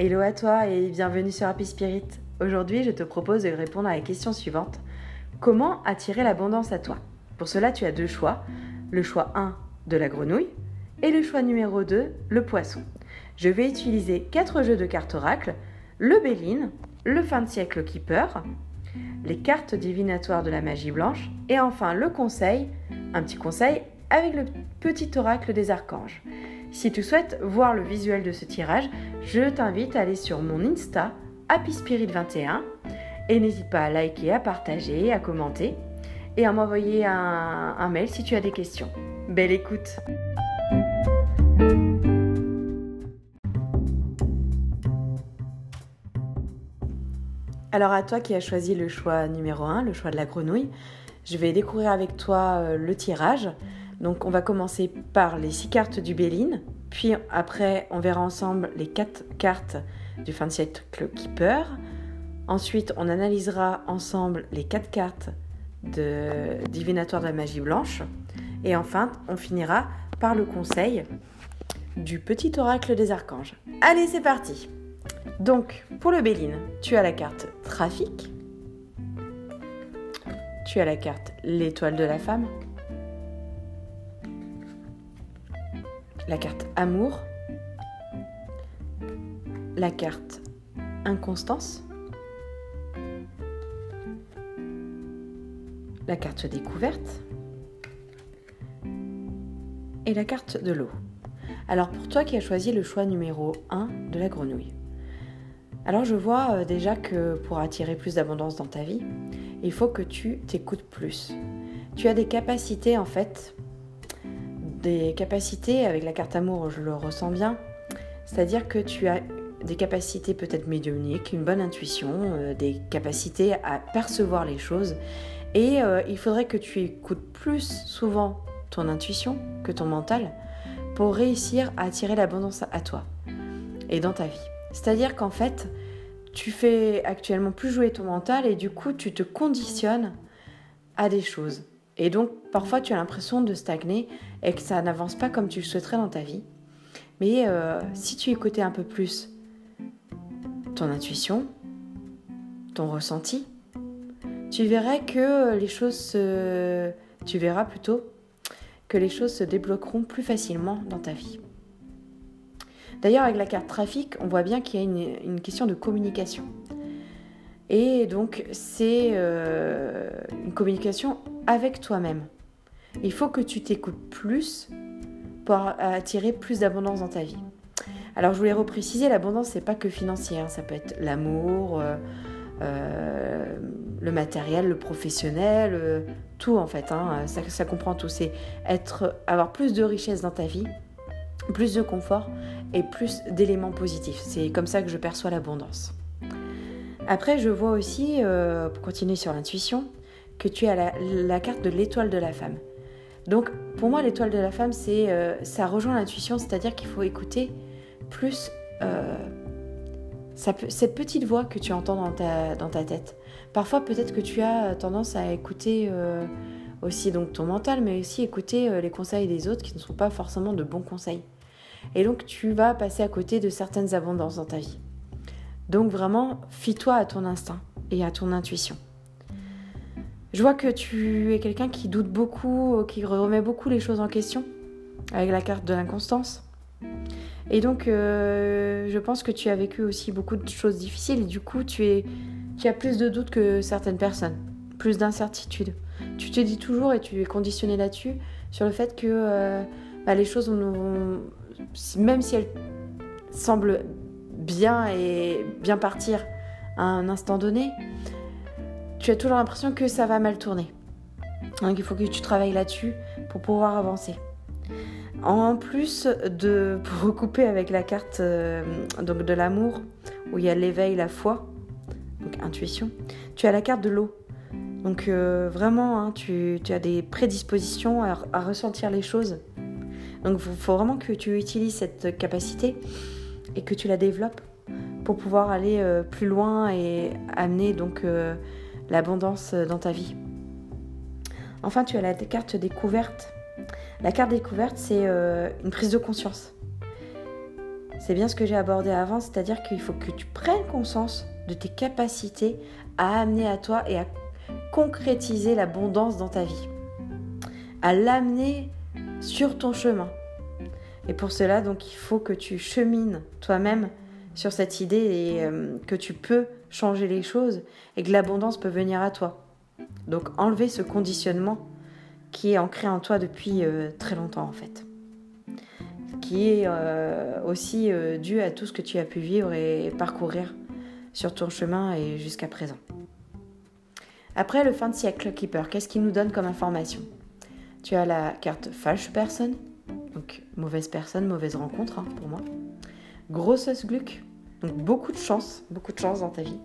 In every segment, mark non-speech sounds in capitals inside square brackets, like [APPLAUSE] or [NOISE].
Hello à toi et bienvenue sur Happy Spirit. Aujourd'hui, je te propose de répondre à la question suivante. Comment attirer l'abondance à toi? Pour cela, tu as deux choix. Le choix 1 de la grenouille et le choix numéro 2, le poisson. Je vais utiliser quatre jeux de cartes oracle, le Béline, le fin de siècle Keeper, les cartes divinatoires de la magie blanche et enfin le conseil, un petit conseil avec le petit oracle des archanges. Si tu souhaites voir le visuel de ce tirage, je t'invite à aller sur mon Insta, Happy Spirit 21 et n'hésite pas à liker, à partager, à commenter et à m'envoyer un, un, mail si tu as des questions. Belle écoute Alors à toi qui as choisi le choix numéro 1, le choix de la grenouille, je vais découvrir avec toi euh, le tirage. Donc on va commencer par les 6 cartes du Béline, puis après on verra ensemble les 4 cartes du fin de siècle Keeper. Ensuite on analysera ensemble les 4 cartes de divinatoire de la magie blanche. Et enfin on finira par le conseil du petit oracle des archanges. Allez c'est parti Donc pour le Béline, tu as la carte Trafic, tu as la carte L'étoile de la femme, la carte amour, la carte inconstance, la carte découverte et la carte de l'eau. Alors pour toi qui as choisi le choix numéro 1 de la grenouille. Alors je vois euh, déjà que pour attirer plus d'abondance dans ta vie, il faut que tu t'écoutes plus. Tu as des capacités en fait des capacités, avec la carte amour, je le ressens bien, c'est-à-dire que tu as des capacités peut-être médiumniques, une bonne intuition, euh, des capacités à percevoir les choses. Et euh, il faudrait que tu écoutes plus souvent ton intuition que ton mental pour réussir à attirer l'abondance à toi et dans ta vie. C'est-à-dire qu'en fait, tu fais actuellement plus jouer ton mental et du coup, tu te conditionnes à des choses. Et donc, parfois, tu as l'impression de stagner et que ça n'avance pas comme tu le souhaiterais dans ta vie. Mais euh, si tu écoutais un peu plus ton intuition, ton ressenti, tu verrais que les choses se... Tu verras plutôt que les choses se débloqueront plus facilement dans ta vie. D'ailleurs, avec la carte trafic, on voit bien qu'il y a une, une question de communication. Et donc, c'est euh, une communication avec toi-même. Il faut que tu t'écoutes plus pour attirer plus d'abondance dans ta vie. Alors, je voulais repréciser, l'abondance, c'est pas que financier. Hein. Ça peut être l'amour, euh, euh, le matériel, le professionnel, tout en fait. Hein. Ça, comprend tout. C'est être, avoir plus de richesse dans ta vie, plus de confort et plus d'éléments positifs. C'est comme ça que je perçois l'abondance. Après, je vois aussi, euh, pour continuer sur l'intuition, que tu as la, carte de l'étoile de la femme. Donc, pour moi, l'étoile de la femme, c'est, euh, ça rejoint l'intuition, c'est-à-dire qu'il faut écouter plus euh, cette petite voix que tu entends dans ta, tête. Parfois, peut-être que tu as tendance à écouter aussi donc ton mental, mais aussi écouter les conseils des autres qui ne sont pas forcément de bons conseils. Et donc, tu vas passer à côté de certaines abondances dans ta vie. Donc vraiment, fie-toi à ton instinct et à ton intuition. Je vois que tu es quelqu'un qui doute beaucoup, qui remet beaucoup les choses en question avec la carte de l'inconstance. Et donc, euh, je pense que tu as vécu aussi beaucoup de choses difficiles et du coup, tu, es, as plus de doutes que certaines personnes, plus d'incertitudes. Tu te dis toujours et tu es conditionné là-dessus, sur le fait que euh, bah, les choses, même si elles semblent bien et bien partir à un instant donné, tu as toujours l'impression que ça va mal tourner. Donc il faut que tu travailles là-dessus pour pouvoir avancer. En plus de, [LAUGHS] pour recouper avec la carte euh, donc de l'amour, où il y a l'éveil, la foi, donc intuition, tu as la carte de l'eau. Donc euh, vraiment, hein, tu, as des prédispositions à, ressentir les choses. Donc il faut vraiment que tu utilises cette capacité et que tu la développes pour pouvoir aller euh, plus loin et amener donc euh, l'abondance dans ta vie. Enfin, tu as la carte découverte. La carte découverte, c'est euh, une prise de conscience. c'est bien ce que j'ai abordé avant, c'est-à-dire qu'il faut que tu prennes conscience de tes capacités à amener à toi et à concrétiser l'abondance dans ta vie, à l'amener sur ton chemin. Et pour cela, donc, il faut que tu chemines toi-même sur cette idée et euh, que tu peux changer les choses et que l'abondance peut venir à toi. Donc, enlever ce conditionnement qui est ancré en toi depuis euh, très longtemps en fait qui est euh, aussi dû à tout ce que tu as pu vivre et parcourir sur ton chemin et jusqu'à présent. Après le fin de siècle Keeper, qu'est-ce qu'il nous donne comme information? Tu as la carte false personne, donc mauvaise personne, mauvaise rencontre hein, pour moi. Grosses Gluck, donc beaucoup de chance, beaucoup de chance dans ta vie.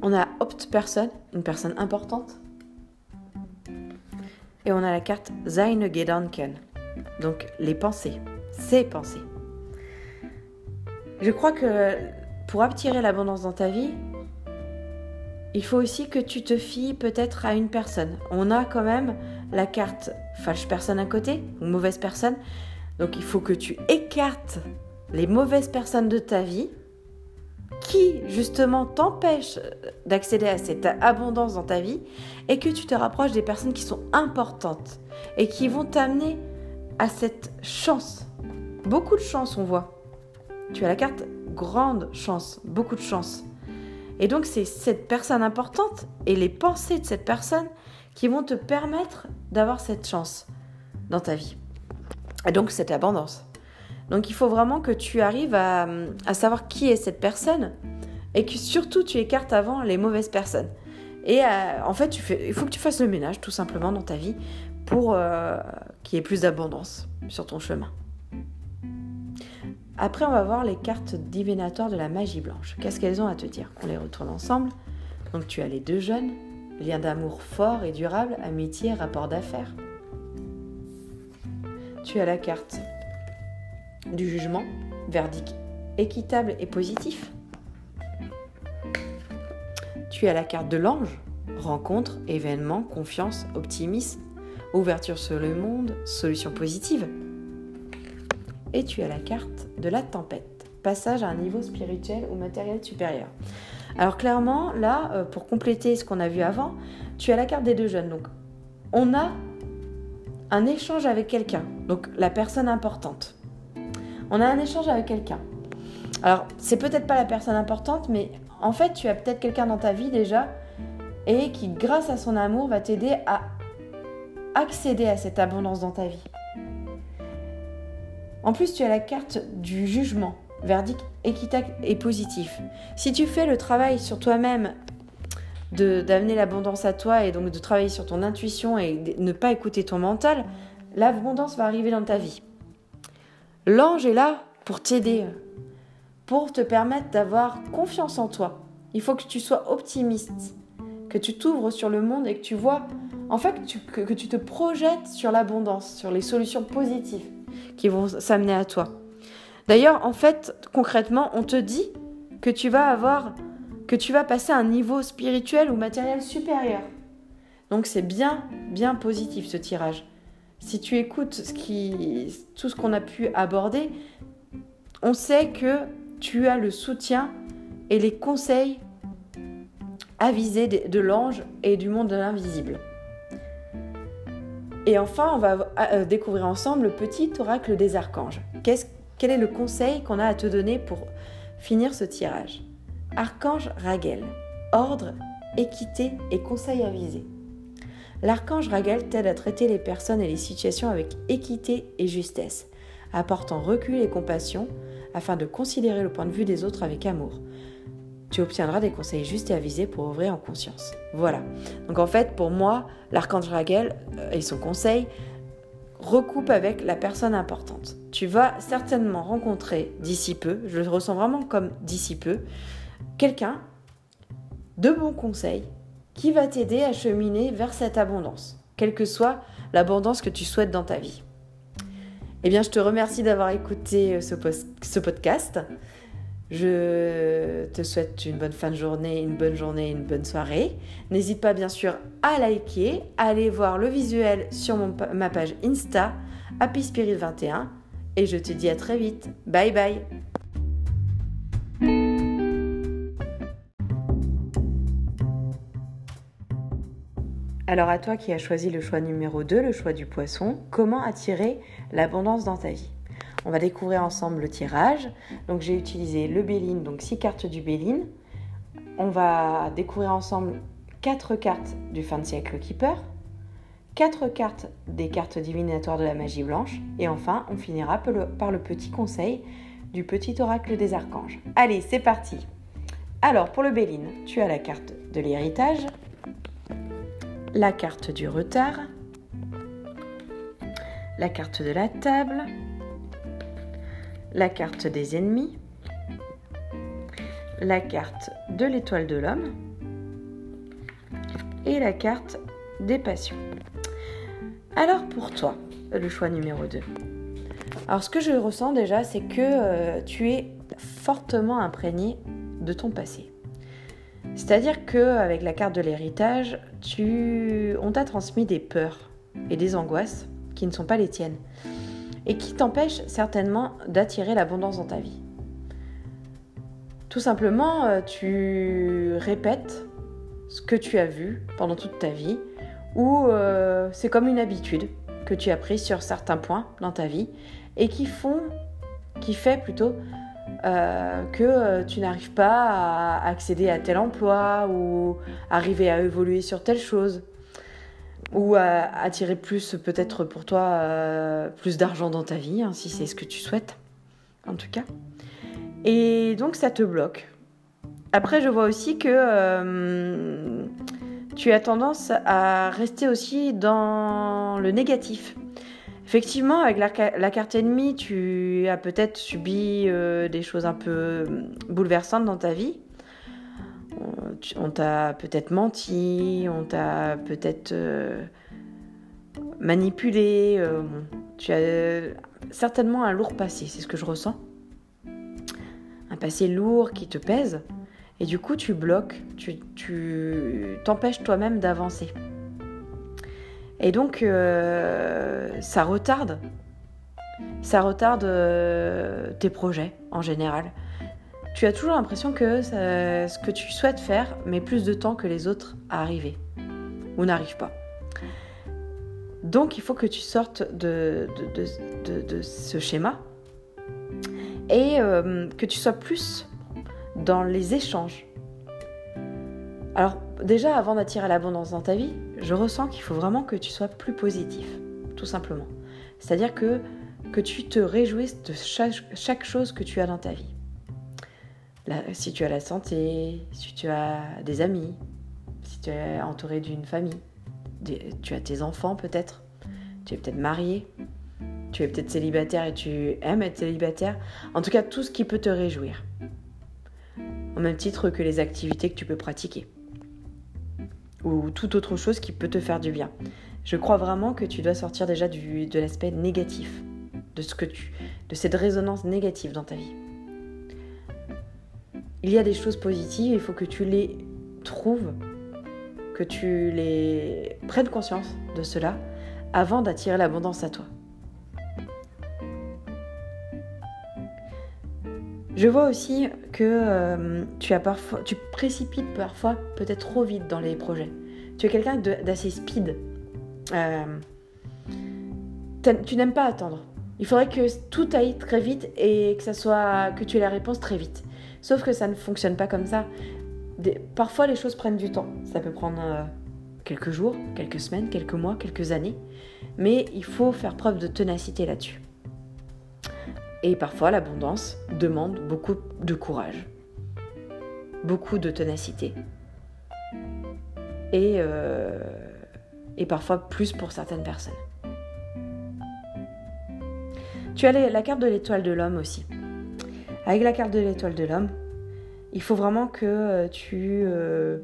On a opt personne, une personne importante. Et on a la carte Seine Gedanken, donc les pensées, ces pensées. Je crois que pour attirer l'abondance dans ta vie, il faut aussi que tu te fies peut-être à une personne. On a quand même la carte fâche personne à côté, ou mauvaise personne. Donc il faut que tu écartes les mauvaises personnes de ta vie qui justement t'empêchent d'accéder à cette abondance dans ta vie et que tu te rapproches des personnes qui sont importantes et qui vont t'amener à cette chance. Beaucoup de chance, on voit. Tu as la carte grande chance, beaucoup de chance. Et donc c'est cette personne importante et les pensées de cette personne qui vont te permettre d'avoir cette chance dans ta vie. Et donc cette abondance. Donc il faut vraiment que tu arrives à, savoir qui est cette personne et que surtout tu écartes avant les mauvaises personnes. Et euh, en fait, il faut que tu fasses le ménage tout simplement dans ta vie pour euh, qu'il y ait plus d'abondance sur ton chemin. Après, on va voir les cartes divinatoires de la magie blanche. Qu'est-ce qu'elles ont à te dire? On les retourne ensemble. Donc tu as les deux jeunes, lien d'amour fort et durable, amitié, rapport d'affaires. Tu as la carte du jugement, verdict équitable et positif. Tu as la carte de l'ange, rencontre, événement, confiance, optimisme, ouverture sur le monde, solution positive. Et tu as la carte de la tempête, passage à un niveau spirituel ou matériel supérieur. Alors clairement, là, euh, pour compléter ce qu'on a vu avant, tu as la carte des deux jeunes. Donc, on a un échange avec quelqu'un, donc la personne importante. On a un échange avec quelqu'un. Alors, c'est peut-être pas la personne importante, mais en fait, tu as peut-être quelqu'un dans ta vie déjà et qui, grâce à son amour, va t'aider à accéder à cette abondance dans ta vie. En plus, tu as la carte du jugement, verdict équitable et positif. Si tu fais le travail sur toi-même d'amener l'abondance à toi et donc de travailler sur ton intuition et de ne pas écouter ton mental, l'abondance va arriver dans ta vie. L'ange est là pour t'aider, pour te permettre d'avoir confiance en toi. Il faut que tu sois optimiste, que tu t'ouvres sur le monde et que tu vois en fait, que, tu te projettes sur l'abondance, sur les solutions positives qui vont s'amener à toi. D'ailleurs, en fait, concrètement, on te dit que tu vas avoir, que tu vas passer à un niveau spirituel ou matériel supérieur. Donc c'est bien, bien positif ce tirage. Si tu écoutes tout ce qu'on a pu aborder, on sait que tu as le soutien et les conseils avisés de l'ange et du monde de l'invisible. Et enfin, on va euh, découvrir ensemble le petit oracle des archanges. quel est le conseil qu'on a à te donner pour finir ce tirage? Archange Raguel, ordre, équité et conseil avisé. L'archange Raguel t'aide à traiter les personnes et les situations avec équité et justesse, apportant recul et compassion afin de considérer le point de vue des autres avec amour tu obtiendras des conseils justes et avisés pour ouvrir en conscience. Voilà. Donc en fait, pour moi, l'archange Raguel euh, et son conseil recoupe avec la personne importante. Tu vas certainement rencontrer d'ici peu, je le ressens vraiment comme d'ici peu, quelqu'un de bons conseils qui va t'aider à cheminer vers cette abondance, quelle que soit l'abondance que tu souhaites dans ta vie. Eh bien, je te remercie d'avoir écouté euh, ce podcast. Je te souhaite une bonne fin de journée, une bonne journée, une bonne soirée. N'hésite pas bien sûr à liker, à aller voir le visuel sur ma page Insta, Happy Spirit 21 et je te dis à très vite. Bye bye Alors à toi qui as choisi le choix numéro 2, le choix du poisson, comment attirer l'abondance dans ta vie? On va découvrir ensemble le tirage. Donc j'ai utilisé le Béline, donc 6 cartes du Béline. On va découvrir ensemble 4 cartes du fin de siècle Keeper, 4 cartes des cartes divinatoires de la magie blanche et enfin on finira par le petit conseil du petit oracle des archanges. Allez, c'est parti Alors pour le Béline, tu as la carte de l'héritage, la carte du retard, la carte de la table, la carte des ennemis, la carte de l'étoile de l'homme et la carte des passions. Alors pour toi, le choix numéro 2. Alors ce que je ressens déjà, c'est que euh, tu es fortement imprégné de ton passé. C'est-à-dire qu'avec la carte de l'héritage, on t'a transmis des peurs et des angoisses qui ne sont pas les tiennes et qui t'empêchent certainement d'attirer l'abondance dans ta vie. Tout simplement, euh, tu répètes ce que tu as vu pendant toute ta vie ou euh, c'est comme une habitude que tu as prise sur certains points dans ta vie et qui font, qui fait plutôt euh, que tu n'arrives pas à accéder à tel emploi ou arriver à évoluer sur telle chose ou à attirer plus peut-être pour toi euh, plus d'argent dans ta vie hein, si c'est ce que tu souhaites en tout cas. Et donc ça te bloque. Après je vois aussi que tu as tendance à rester aussi dans le négatif. Effectivement, avec la, carte ennemie, tu as peut-être subi euh, des choses un peu euh, bouleversantes dans ta vie. On t'a peut-être menti, on t'a peut-être euh, manipulé. tu as certainement un lourd passé, c'est ce que je ressens. Un passé lourd qui te pèse. Et du coup, tu bloques, tu t'empêches toi-même d'avancer. Et donc, euh, ça retarde. Ça retarde euh, tes projets en général. Tu as toujours l'impression que ce que tu souhaites faire met plus de temps que les autres à arriver ou n'arrive pas. Donc, il faut que tu sortes de, ce schéma et euh, que tu sois plus dans les échanges. Alors, déjà, avant d'attirer l'abondance dans ta vie, je ressens qu'il faut vraiment que tu sois plus positif, tout simplement. C'est-à-dire que tu te réjouisses de chaque, chose que tu as dans ta vie. Si tu as la santé, si tu as des amis, si tu es entouré d'une famille, tu as tes enfants peut-être, tu es peut-être marié, tu es peut-être célibataire et tu aimes être célibataire. En tout cas, tout ce qui peut te réjouir. Au même titre que les activités que tu peux pratiquer ou toute autre chose qui peut te faire du bien. Je crois vraiment que tu dois sortir déjà de l'aspect négatif, de ce que tu, de cette résonance négative dans ta vie. Il y a des choses positives, il faut que tu les trouves, que tu les prennes conscience de cela avant d'attirer l'abondance à toi. Je vois aussi que euh, tu, as parfois, tu précipites parfois peut-être trop vite dans les projets. Tu es quelqu'un d'assez speed. Euh, tu n'aimes pas attendre. Il faudrait que tout aille très vite et que ça soit que tu aies la réponse très vite. Sauf que ça ne fonctionne pas comme ça. parfois les choses prennent du temps. Ça peut prendre euh, quelques jours, quelques semaines, quelques mois, quelques années. Mais il faut faire preuve de ténacité là-dessus. Et parfois, l'abondance demande beaucoup de courage, beaucoup de ténacité. Et, euh, et parfois plus pour certaines personnes. Tu as la carte de l'étoile de l'homme aussi. Avec la carte de l'étoile de l'homme, il faut vraiment que euh, tu, euh,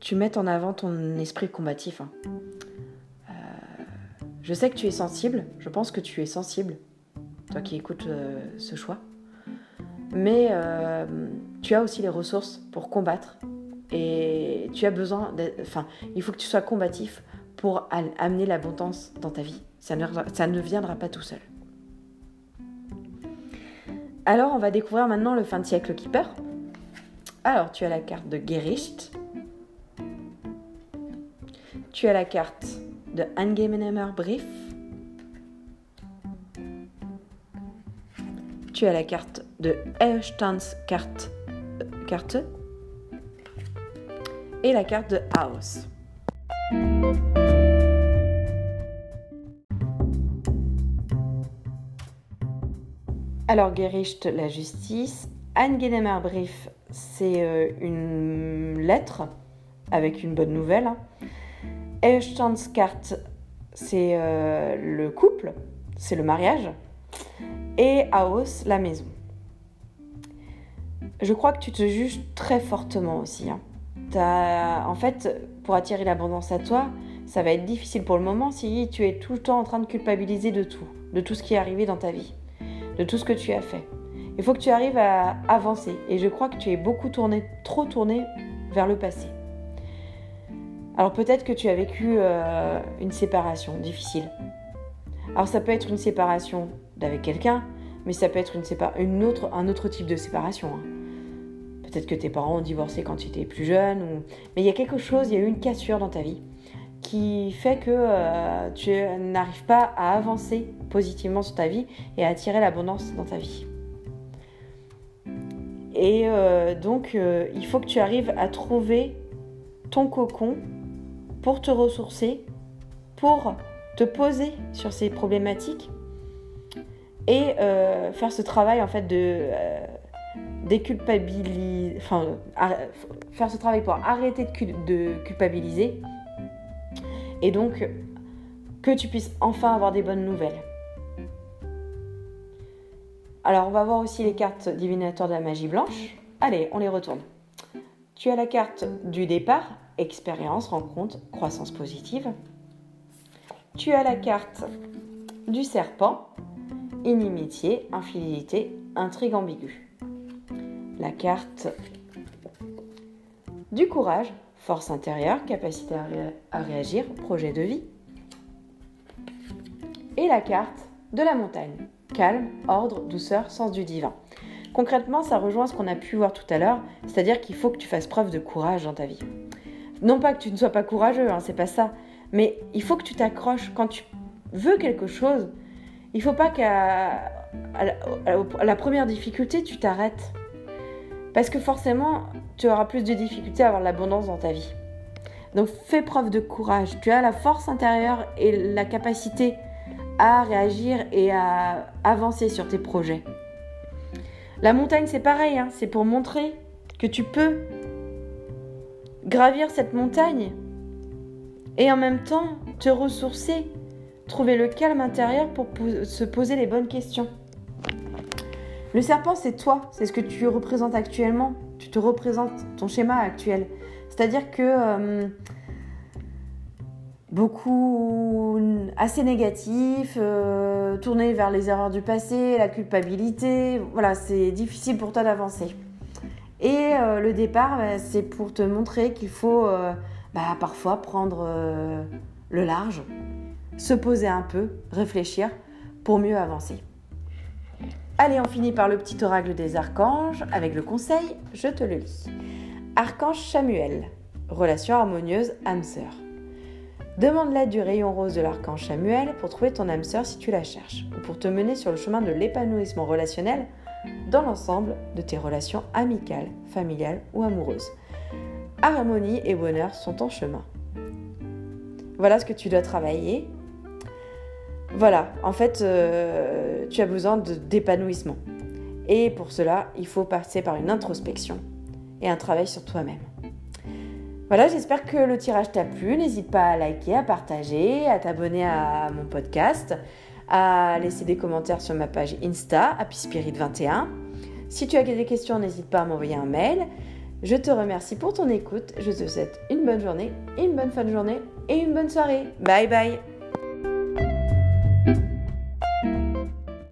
tu mettes en avant ton esprit combatif. Hein. je sais que tu es sensible, je pense que tu es sensible toi qui écoutes euh, ce choix. Mais euh, tu as aussi les ressources pour combattre et tu as besoin, enfin, il faut que tu sois combatif pour amener l'abondance dans ta vie. Ça ne, ça ne viendra pas tout seul. Alors, on va découvrir maintenant le fin de siècle Keeper. Alors, tu as la carte de Gericht. Tu as la carte de Angemenemer Brief. Tu as la carte de Erstandskarte carte et la carte de House. Alors Gericht, la justice. Angenemer Brief, c'est euh, une lettre avec une bonne nouvelle. Erstandskarte, c'est euh, le couple, c'est le mariage. Et Haus, la maison. Je crois que tu te juges très fortement aussi. Hein. En fait, pour attirer l'abondance à toi, ça va être difficile pour le moment si tu es tout le temps en train de culpabiliser de tout, de tout ce qui est arrivé dans ta vie, de tout ce que tu as fait. Il faut que tu arrives à avancer et je crois que tu es beaucoup tourné, trop tourné vers le passé. Alors peut-être que tu as vécu euh, une séparation difficile. Alors ça peut être une séparation d'avec quelqu'un, mais ça peut être une, autre, un autre type de séparation. Hein. Peut-être que tes parents ont divorcé quand tu étais plus jeune, mais il y a quelque chose, il y a eu une cassure dans ta vie qui fait que euh, tu n'arrives pas à avancer positivement sur ta vie et à attirer l'abondance dans ta vie. Et euh, donc, euh, il faut que tu arrives à trouver ton cocon pour te ressourcer, pour te poser sur ces problématiques et faire ce travail en fait de déculpabiliser, enfin, faire ce travail pour arrêter de, culpabiliser et donc que tu puisses enfin avoir des bonnes nouvelles. Alors, on va voir aussi les cartes divinatoires de la magie blanche. Allez, on les retourne. Tu as la carte du départ, expérience, rencontre, croissance positive. Tu as la carte du serpent, inimitié, infidélité, intrigue ambiguë la carte du courage, force intérieure, capacité à, réagir, projet de vie. Et la carte de la montagne, calme, ordre, douceur, sens du divin. Concrètement, ça rejoint ce qu'on a pu voir tout à l'heure, c'est-à-dire qu'il faut que tu fasses preuve de courage dans ta vie. Non pas que tu ne sois pas courageux, hein, c'est pas ça, mais il faut que tu t'accroches quand tu veux quelque chose. Il faut pas qu'à la première difficulté, tu t'arrêtes. Parce que forcément, tu auras plus de difficultés à avoir l'abondance dans ta vie. Donc fais preuve de courage. Tu as la force intérieure et la capacité à réagir et à avancer sur tes projets. La montagne, c'est pareil, hein. c'est pour montrer que tu peux gravir cette montagne et en même temps te ressourcer, trouver le calme intérieur pour se poser les bonnes questions. Le serpent, c'est toi, c'est ce que tu représentes actuellement. Tu te représentes ton schéma actuel. C'est-à-dire que euh, beaucoup assez négatif, euh, tourné vers les erreurs du passé, la culpabilité. Voilà, c'est difficile pour toi d'avancer. Et euh, le départ, bah, c'est pour te montrer qu'il faut bah, parfois prendre le large, se poser un peu, réfléchir pour mieux avancer. Allez, on finit par le petit oracle des archanges avec le conseil, je te le lis. Archange Samuel, relation harmonieuse âme-sœur. Demande l'aide du rayon rose de l'archange Samuel pour trouver ton âme sœur si tu la cherches, ou pour te mener sur le chemin de l'épanouissement relationnel dans l'ensemble de tes relations amicales, familiales ou amoureuses. Harmonie et bonheur sont en chemin. Voilà ce que tu dois travailler voilà, en fait, euh, tu as besoin d'épanouissement. Et pour cela, il faut passer par une introspection et un travail sur toi-même. Voilà, j'espère que le tirage t'a plu. N'hésite pas à liker, à partager, à t'abonner à mon podcast, à laisser des commentaires sur ma page Insta, HappySpirit21. Si tu as des questions, n'hésite pas à m'envoyer un mail. Je te remercie pour ton écoute. Je te souhaite une bonne journée, une bonne fin de journée et une bonne soirée. Bye bye